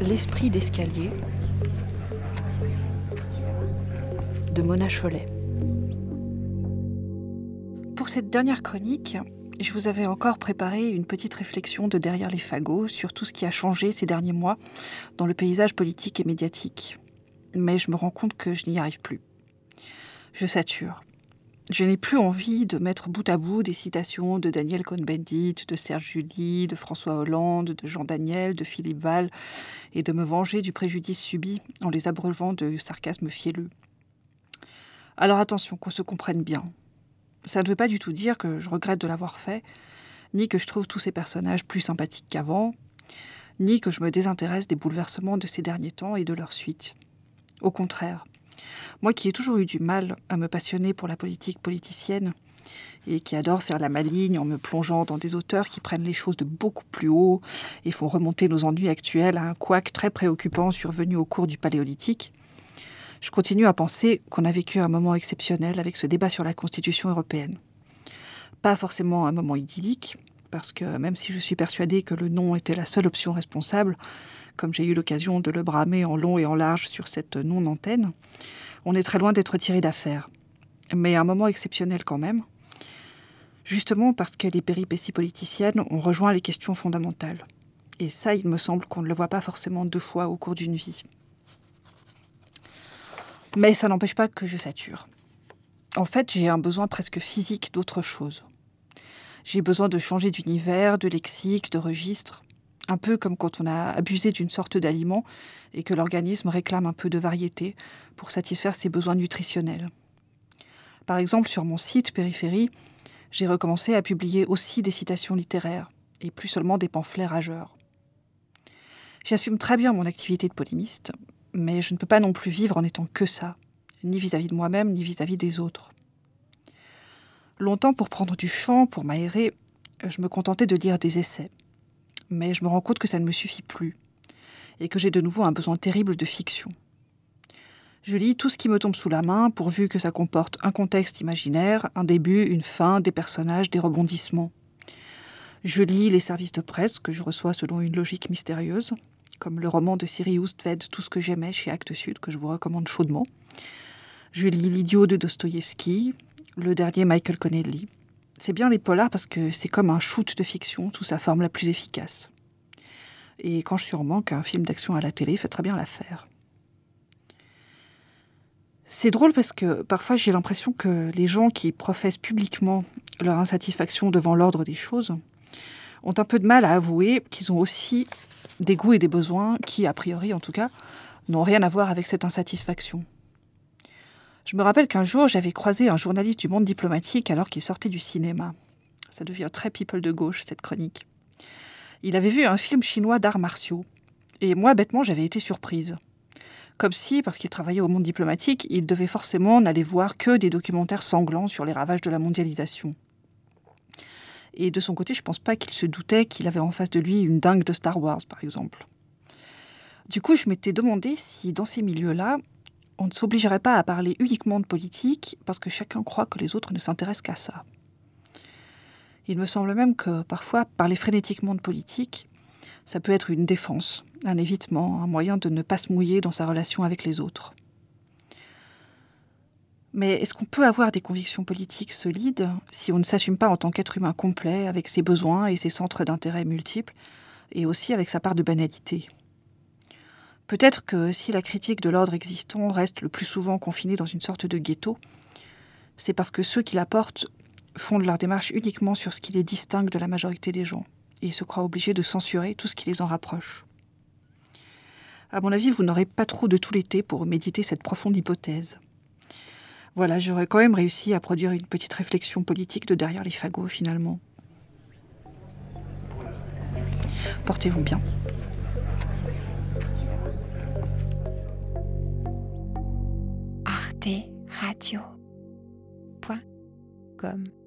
L'esprit d'escalier de Mona Cholet. Pour cette dernière chronique, je vous avais encore préparé une petite réflexion de derrière les fagots sur tout ce qui a changé ces derniers mois dans le paysage politique et médiatique. Mais je me rends compte que je n'y arrive plus. Je sature. Je n'ai plus envie de mettre bout à bout des citations de Daniel Cohn-Bendit, de Serge Julie, de François Hollande, de Jean Daniel, de Philippe Val, et de me venger du préjudice subi en les abreuvant de sarcasme fielleux. Alors attention, qu'on se comprenne bien. Ça ne veut pas du tout dire que je regrette de l'avoir fait, ni que je trouve tous ces personnages plus sympathiques qu'avant, ni que je me désintéresse des bouleversements de ces derniers temps et de leur suite. Au contraire, moi qui ai toujours eu du mal à me passionner pour la politique politicienne et qui adore faire la maligne en me plongeant dans des auteurs qui prennent les choses de beaucoup plus haut et font remonter nos ennuis actuels à un couac très préoccupant survenu au cours du Paléolithique, je continue à penser qu'on a vécu un moment exceptionnel avec ce débat sur la Constitution européenne. Pas forcément un moment idyllique, parce que même si je suis persuadée que le non était la seule option responsable, comme j'ai eu l'occasion de le bramer en long et en large sur cette non-antenne, on est très loin d'être tiré d'affaire. Mais un moment exceptionnel quand même, justement parce que les péripéties politiciennes ont rejoint les questions fondamentales. Et ça, il me semble qu'on ne le voit pas forcément deux fois au cours d'une vie. Mais ça n'empêche pas que je sature. En fait, j'ai un besoin presque physique d'autre chose. J'ai besoin de changer d'univers, de lexique, de registre. Un peu comme quand on a abusé d'une sorte d'aliment et que l'organisme réclame un peu de variété pour satisfaire ses besoins nutritionnels. Par exemple, sur mon site Périphérie, j'ai recommencé à publier aussi des citations littéraires et plus seulement des pamphlets rageurs. J'assume très bien mon activité de polémiste, mais je ne peux pas non plus vivre en étant que ça, ni vis-à-vis de moi-même, ni vis-à-vis des autres. Longtemps, pour prendre du champ, pour m'aérer, je me contentais de lire des essais mais je me rends compte que ça ne me suffit plus, et que j'ai de nouveau un besoin terrible de fiction. Je lis tout ce qui me tombe sous la main, pourvu que ça comporte un contexte imaginaire, un début, une fin, des personnages, des rebondissements. Je lis les services de presse que je reçois selon une logique mystérieuse, comme le roman de Siri Oustved Tout ce que j'aimais chez Actes Sud, que je vous recommande chaudement. Je lis L'idiot de Dostoïevski, le dernier Michael Connelly, c'est bien les polars parce que c'est comme un shoot de fiction sous sa forme la plus efficace. Et quand je suis en manque, un film d'action à la télé fait très bien l'affaire. C'est drôle parce que parfois j'ai l'impression que les gens qui professent publiquement leur insatisfaction devant l'ordre des choses ont un peu de mal à avouer qu'ils ont aussi des goûts et des besoins qui, a priori en tout cas, n'ont rien à voir avec cette insatisfaction. Je me rappelle qu'un jour, j'avais croisé un journaliste du monde diplomatique alors qu'il sortait du cinéma. Ça devient très people de gauche, cette chronique. Il avait vu un film chinois d'arts martiaux. Et moi, bêtement, j'avais été surprise. Comme si, parce qu'il travaillait au monde diplomatique, il devait forcément n'aller voir que des documentaires sanglants sur les ravages de la mondialisation. Et de son côté, je pense pas qu'il se doutait qu'il avait en face de lui une dingue de Star Wars, par exemple. Du coup, je m'étais demandé si, dans ces milieux-là, on ne s'obligerait pas à parler uniquement de politique parce que chacun croit que les autres ne s'intéressent qu'à ça. Il me semble même que parfois, parler frénétiquement de politique, ça peut être une défense, un évitement, un moyen de ne pas se mouiller dans sa relation avec les autres. Mais est-ce qu'on peut avoir des convictions politiques solides si on ne s'assume pas en tant qu'être humain complet, avec ses besoins et ses centres d'intérêt multiples, et aussi avec sa part de banalité? Peut-être que si la critique de l'ordre existant reste le plus souvent confinée dans une sorte de ghetto, c'est parce que ceux qui la portent fondent leur démarche uniquement sur ce qui les distingue de la majorité des gens, et se croient obligés de censurer tout ce qui les en rapproche. À mon avis, vous n'aurez pas trop de tout l'été pour méditer cette profonde hypothèse. Voilà, j'aurais quand même réussi à produire une petite réflexion politique de derrière les fagots finalement. Portez-vous bien. radio.com